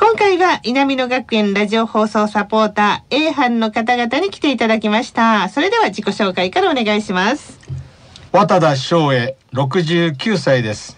今回は南野学園ラジオ放送サポーター A 班の方々に来ていただきましたそれでは自己紹介からお願いします渡田翔英69歳です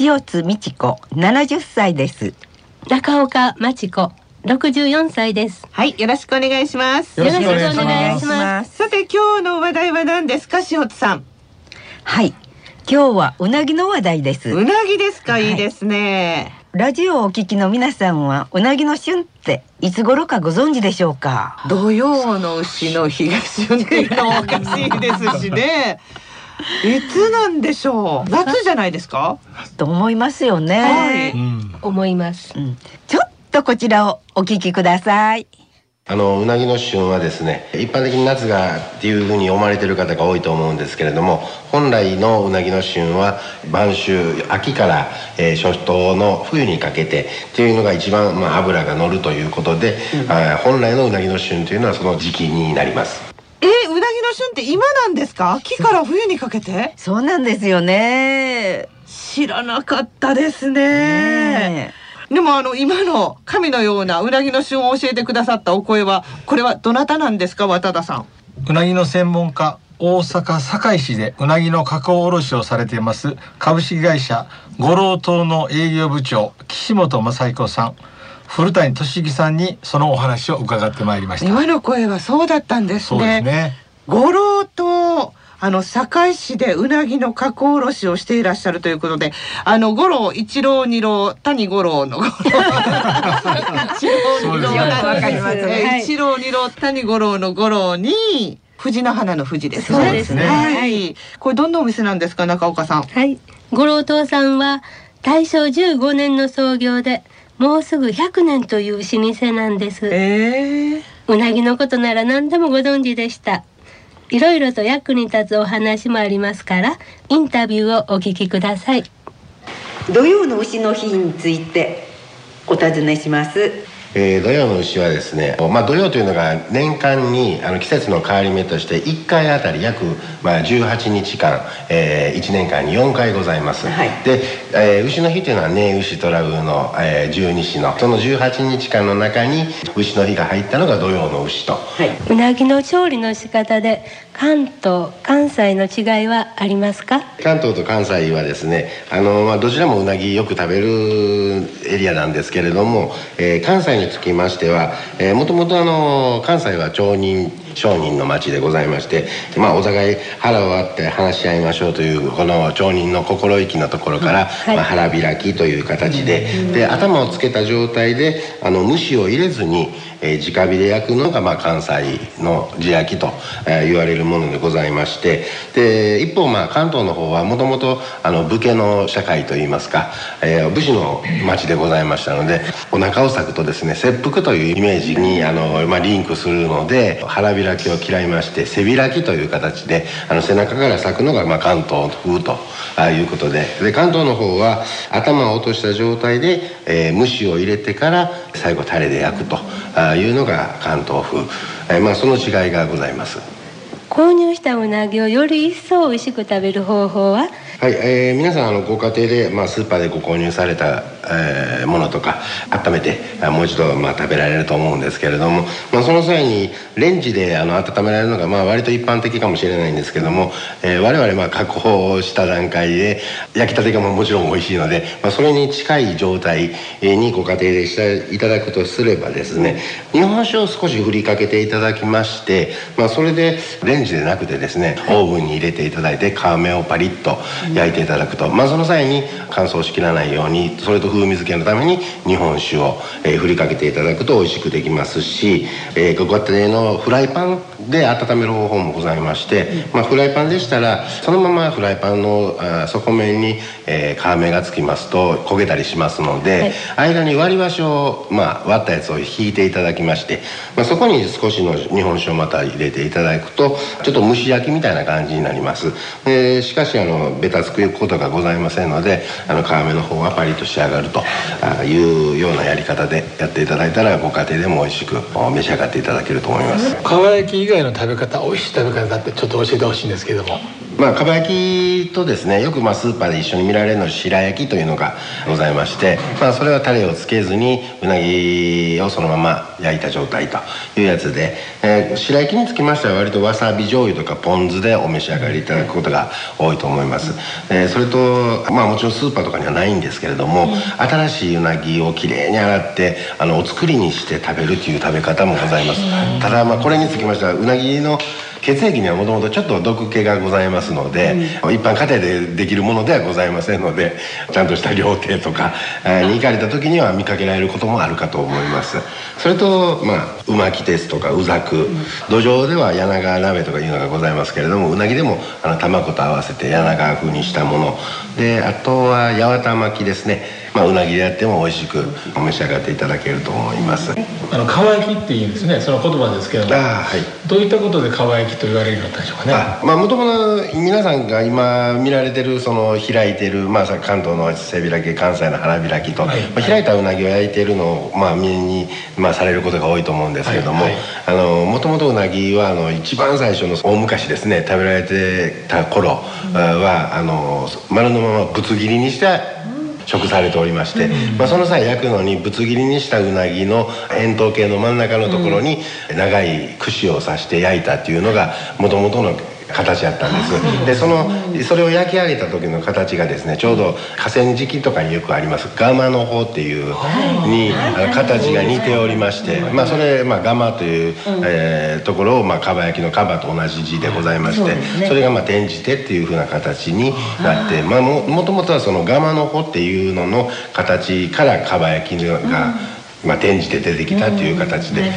塩津美智子70歳です中岡真知子64歳です。はい、よろしくお願いします。よろしくお願いしますさて今日の話題は何ですか、塩津さん？はい今日はうなぎの話題ですうなぎですか、はいいいですね。ラジオをお聞きの皆さんはうなぎの旬っていつ頃かご存知でしょうか？土曜の牛の日が旬っていうのもおかしいですしね。いつなんでしょう？夏じゃないですか？と思いますよね、はいうん思います。うん、ちょっとこちらをお聞きくださいあのうなぎの旬はですね一般的に夏がっていうふうに思われてる方が多いと思うんですけれども本来のうなぎの旬は晩秋秋から、えー初冬の冬にかけてっていうのが一番、まあ、脂が乗るということで、あー本来のうなぎの旬というのはその時期になりますえー、うなぎの旬って今なんですか？秋から冬にかけて？そうなんですよね知らなかったですね。ねでもあの今の神のようなうなぎの旬を教えてくださったお声はこれはどなたなんですか渡田さん。うなぎの専門家大阪堺市でうなぎの加工卸をされています株式会社五郎島の営業部長岸本正彦さん古谷俊之さんにそのお話を伺ってまいりました今の声はそうだったんですね。ね五郎とあの堺市でうなぎの加工卸をしていらっしゃるということで、あの五郎一郎二郎谷五郎の五郎。一郎二郎ね一郎二郎谷五郎の五郎に藤の花の藤ですね。そうですね はい。これどんなお店なんですか中岡さん。はい。五郎島さんは大正15年の創業で、もうすぐ100年という老舗なんです。ええうなぎのことなら何でもご存知でした。いろいろと役に立つお話もありますから、インタビューをお聞きください。土曜の牛の日についてお尋ねしますえー土曜の牛はですね、まあ、土曜というのが年間にあの季節の変わり目として1回あたり約、まあ、18日間、え1年間に4回ございます、はい。で、えー牛の日というのはね牛虎魚の、えー十二支の。その18日間の中に牛の日が入ったのが土曜の牛と。はい。うなぎの調理の仕方で、関東、関西の違いはありますか？関東と関西はですねあの、まあ、どちらもうなぎよく食べるエリアなんですけれども、えー関西につきましてはもともと関西は町人商人の町でございまして、まあ、お互い腹を割って話し合いましょうというこの町人の心意気のところから、はい。まあ、腹開きという形で,、で頭をつけた状態であの蒸しを入れずに、えー直火で焼くのが、まあ、関西の地焼きと、えー言われるものでございましてで一方、まあ、関東の方はもともと武家の社会といいますか、えー武士の町でございましたのでお腹を裂くとですね切腹というイメージにあの、まあ、リンクするので腹開きを嫌いまして背開きという形であの背中から裂くのが、まあ、関東風とあいうことでで関東の方は頭を落とした状態で、えー蒸しを入れてから最後タレで焼くと。いうのが関東風、えーまあ、その違いがございます。購入したうなぎをより一層美味しく食べる方法は？はい、えー皆さんあのご家庭で、まあ、スーパーでご購入されたえものとか温めてもう一度まあ食べられると思うんですけれども、まあ、その際にレンジであの温められるのがまあ割と一般的かもしれないんですけども、えー我々まあ加工した段階で焼きたてがもちろん美味しいので、まあ、それに近い状態にご家庭でしていただくとすればですね日本酒を少し振りかけていただきまして、まあ、それでレンジでなくてですねオーブンに入れていただいて皮目をパリッと焼いていただくと、まあ、その際に乾燥しきらないようにそれと風味付けのために日本酒を、えー振りかけていただくと美味しくできますし、えーご家庭のフライパンで温める方法もございまして、まあ、フライパンでしたらそのままフライパンのあー底面に、えー皮目がつきますと焦げたりしますので、間に割り箸を、まあ、割ったやつを引いていただきまして、まあ、そこに少しの日本酒をまた入れていただくとちょっと蒸し焼きみたいな感じになります。でしかしあのベタつくことがございませんのであの皮目の方はパリッと仕上がるというようなやり方でやっていただいたらご家庭でも美味しく召し上がっていただけると思います。かば焼き以外の食べ方美味しい食べ方ってちょっと教えてほしいんですけども。まあ、かば焼きとですねよくまあスーパーで一緒に見られるのは白焼きというのがございまして、まあ、それはタレをつけずにうなぎをそのまま焼いた状態というやつで、えー白焼きにつきましては割とわさび醤油とかポン酢でお召し上がりいただくことが多いと思います、えーそれとまあもちろんスーパーとかにはないんですけれども、新しいうなぎをきれいに洗ってあのお作りにして食べるという食べ方もございます。ただまあこれにつきましてはうなぎの血液にはもともとちょっと毒気がございますので、一般家庭でできるものではございませんのでちゃんとした料亭とかえーに行かれた時には見かけられることもあるかと思います。それとまあうまきですとかうざく土壌では柳川鍋とかいうのがございますけれどもうなぎでもあの卵と合わせて柳川風にしたもの。であとは八幡巻きですねまあ、うなぎでやっても美味しくお召し上がっていただけると思います。あのかば焼きっていうんですね。その言葉ですけど。もああはい。どういったことでかば焼きと言われるようになったんでしょうかね。あまあもともと皆さんが今見られてるその開いてる、まあ、さ関東の背開き関西の腹開きと、はい。まあ、開いたうなぎを焼いてるのを、まあ、見に、まあ、されることが多いと思うんですけどももともとうなぎはあの一番最初の大昔ですね食べられてた頃はあの丸のままぶつ切りにして食されておりまして、まあ、その際焼くのにぶつ切りにしたうなぎの円筒形の真ん中のところに長い串を刺して焼いたっていうのがもともとの形やったんです。でそのそれを焼き上げた時の形がですねちょうど河川敷とかによくあります。ガマの方っていうに形が似ておりましてまあそれ、まあ、ガマという、えーところを、まあ、かば焼きのかばと同じ字でございましてそれがまあ転じてっていうふうな形になってまあももともとはそのガマの方っていうのの形からかば焼きが、まあ、転じて出てきたっていう形で。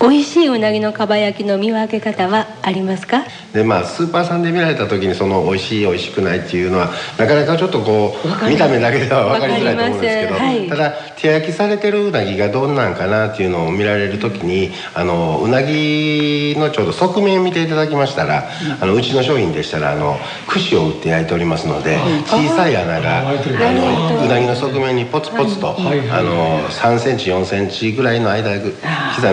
美味しいうなぎのかば焼きの見分け方はありますか？でまあスーパーさんで見られた時にその美味しい美味しくないっていうのはなかなかちょっとこう見た目だけでは分かりづらいと思うんですけど、わかりませんただ手焼きされてるうなぎがどんなんかなっていうのを見られる時にあのうなぎのちょうど側面見ていただきましたら、あのうちの商品でしたらあの串を打って焼いておりますので、小さい穴があのうなぎの側面にポツポツと、はい。あの3センチ4センチぐらいの間刻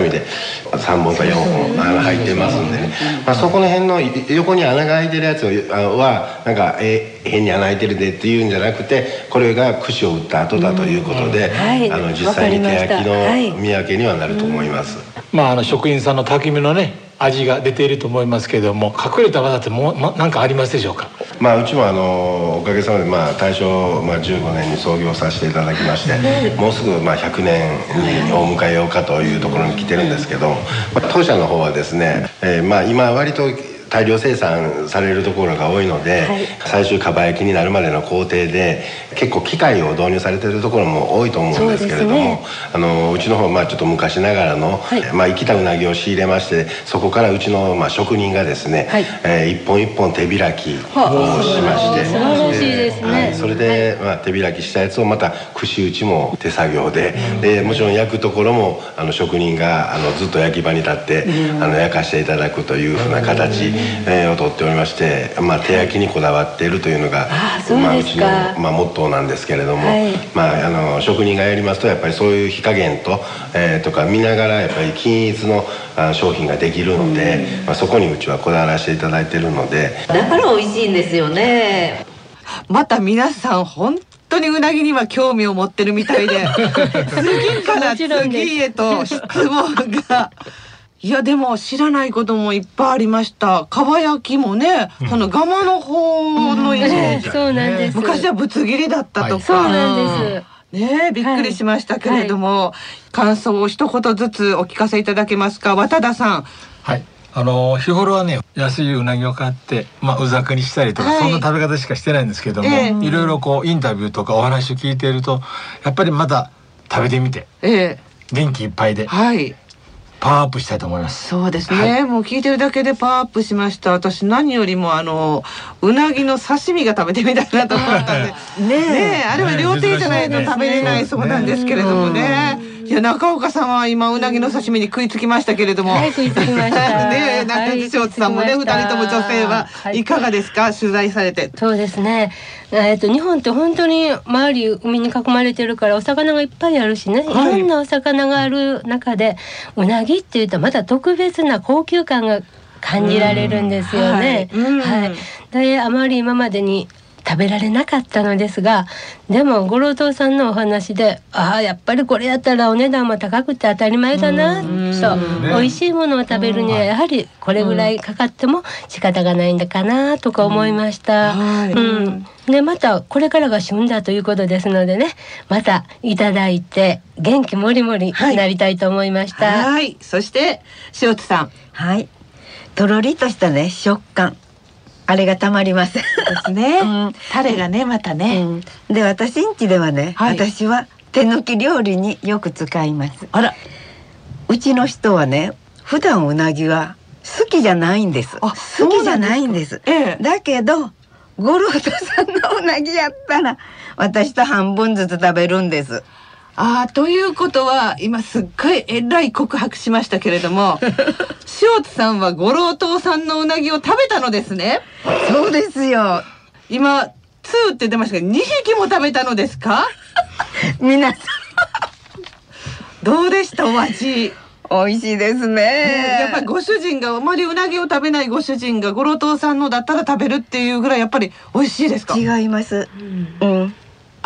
みで3本か4本穴入ってますんでね、まあ、そこの辺の横に穴が開いてるやつはなんかえ変に穴開いてるでっていうんじゃなくてこれが串を打った後だということで、はい。あの実際に手焼きの見分けにはなると思います。まああの職員さんの匠のね味が出ていると思いますけれども隠れた技ってもう、ま、なんかありますでしょうか？まあ、うちもあのおかげさまで、まあ、大正、まあ、15年に創業させていただきましてもうすぐ、まあ、100年にお迎えようかというところに来てるんですけど、まあ、当社の方はですね、えーまあ、今割と大量生産されるところが多いので、最終かば焼きになるまでの工程で結構機械を導入されてるところも多いと思うんですけれども、そうね。あのうちの方まあちょっと昔ながらの、まあ、生きたうなぎを仕入れましてそこからうちのまあ職人がですね、はい。えー一本一本手開きをしまして、素晴らしいですね。はいそれで、まあ、手開きしたやつをまた串打ちも手作業で,、でもちろん焼くところもあの職人があのずっと焼き場に立って、あの焼かしていただくというふうな形、えーをとっておりまして、まあ、手焼きにこだわっているというのがまあ、うちの、まあ、モットーなんですけれども、はい。まあ、あの職人がやりますとやっぱりそういう火加減と,、えーとか見ながらやっぱり均一のあ商品ができるので、まあ、そこにうちはこだわらせていただいているので。だから美味しいんですよねまた皆さん本当当にうなぎには興味を持ってるみたいで 次から次へと質問が。いやでも知らないこともいっぱいありました。かば焼きもね、その蒲の方のイメージ。そうなんです。昔はぶつ切りだったとか。そうなんです。ねえびっくりしましたけれども、感想を一言ずつお聞かせいただけますか渡田さんはい。あの日頃はね安いうなぎを買って、まあ、うざくにしたりとか、はい。そんな食べ方しかしてないんですけども、ええ。いろいろこうインタビューとかお話を聞いているとやっぱりまた食べてみてええ。元気いっぱいではい。パワーアップしたいと思います。そうですね、もう聞いてるだけでパワーアップしました。私何よりもあのうなぎの刺身が食べてみたいなと思ったんで。ね ねえあれは料亭じゃないと食べれないそうなんですけれどもね。いや中岡さんは今うなぎの刺身に食いつきましたけれども。はい食いつきました ねえ中木翔さんもね二、はい人とも女性ははいいかがですか、取材されて。そうですね。えっ、と日本って本当に周り海に囲まれてるからお魚がいっぱいあるしね、い、はいろんなお魚がある中でうなぎっていうとまた特別な高級感が感じられるんですよね。はい。であまり今までに食べられなかったのですがでも五郎堂さんのお話でああやっぱりこれやったらお値段も高くて当たり前だな。とう。ん美味しいものを食べるにはやはりこれぐらいかかっても仕方がないんだかなとか思いました。はい。うん、でまたこれからが旬だということですのでねまたいただいて元気もりもりになりたいと思いました。はい。そして塩津さん。はい。とろりとしたね食感あれがたまりません。ですね。うん。タレがねまたね。うん。で私ん家ではね、はい。私は手抜き料理によく使います。あら。うちの人はね普段うなぎは好きじゃないんです。あ好きじゃないんです。ええ。だけど五郎太さんのうなぎやったら私と半分ずつ食べるんですああということは今すっごいえらい告白しましたけれども 塩津さんは五郎島さんのうなぎを食べたのですね。そうですよ。今2って出ましたけど2匹も食べたのですか？皆さん。どうでしたお味、美味しいですね。ねやっぱりご主人があまりうなぎを食べないご主人が五郎島さんのだったら食べるっていうぐらいやっぱり美味しいですか？違います。うん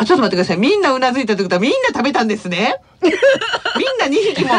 あちょっと待ってください。みんなうなずいたってことはみんな食べたんですね。みんな2匹も。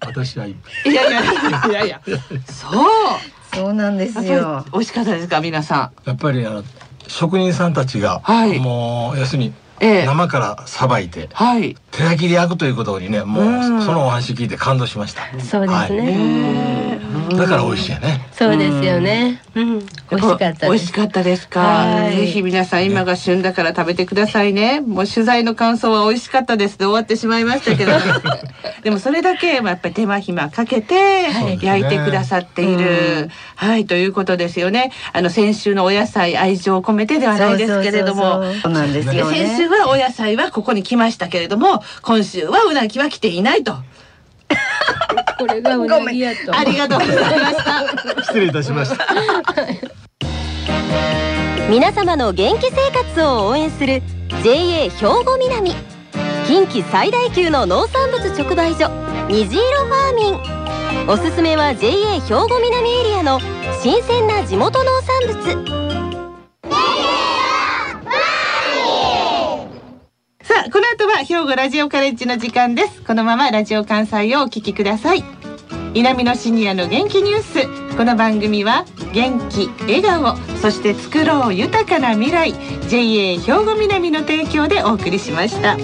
私はいいやい。やいや。いやいや。そう。そうなんですやっぱより美味しかったですか皆さん。やっぱりあの職人さんたちが、はい。もう要するにええ。生からさばいてはい。手焼きで焼くということにねもううん。そのお話聞いて感動しました。そうですね、はい、だから美味しいよね。そうですよね。うん、美味しかったです。美味しかったですか？はいぜひ皆さん今が旬だから食べてくださいね。もう取材の感想は美味しかったですで終わってしまいましたけど。でもそれだけやっぱり手間暇かけてはい焼いてくださっている。はい、ということですよね。あの先週のお野菜愛情を込めてではないですけれども。そうなんですでよね先週はお野菜はここに来ましたけれども今週はうなぎは来ていないと これがうなぎやと。ありがとうございました失礼いたしました。皆様の元気生活を応援する JA 兵庫南近畿最大級の農産物直売所虹色ファーミンおすすめは JA 兵庫南エリアの新鮮な地元農産物あこの後は兵庫ラジオカレッジの時間です。このままラジオ関西をお聞きください。南のシニアの元気ニュース。この番組は元気笑顔そして作ろう豊かな未来。JA 兵庫南の提供でお送りしました。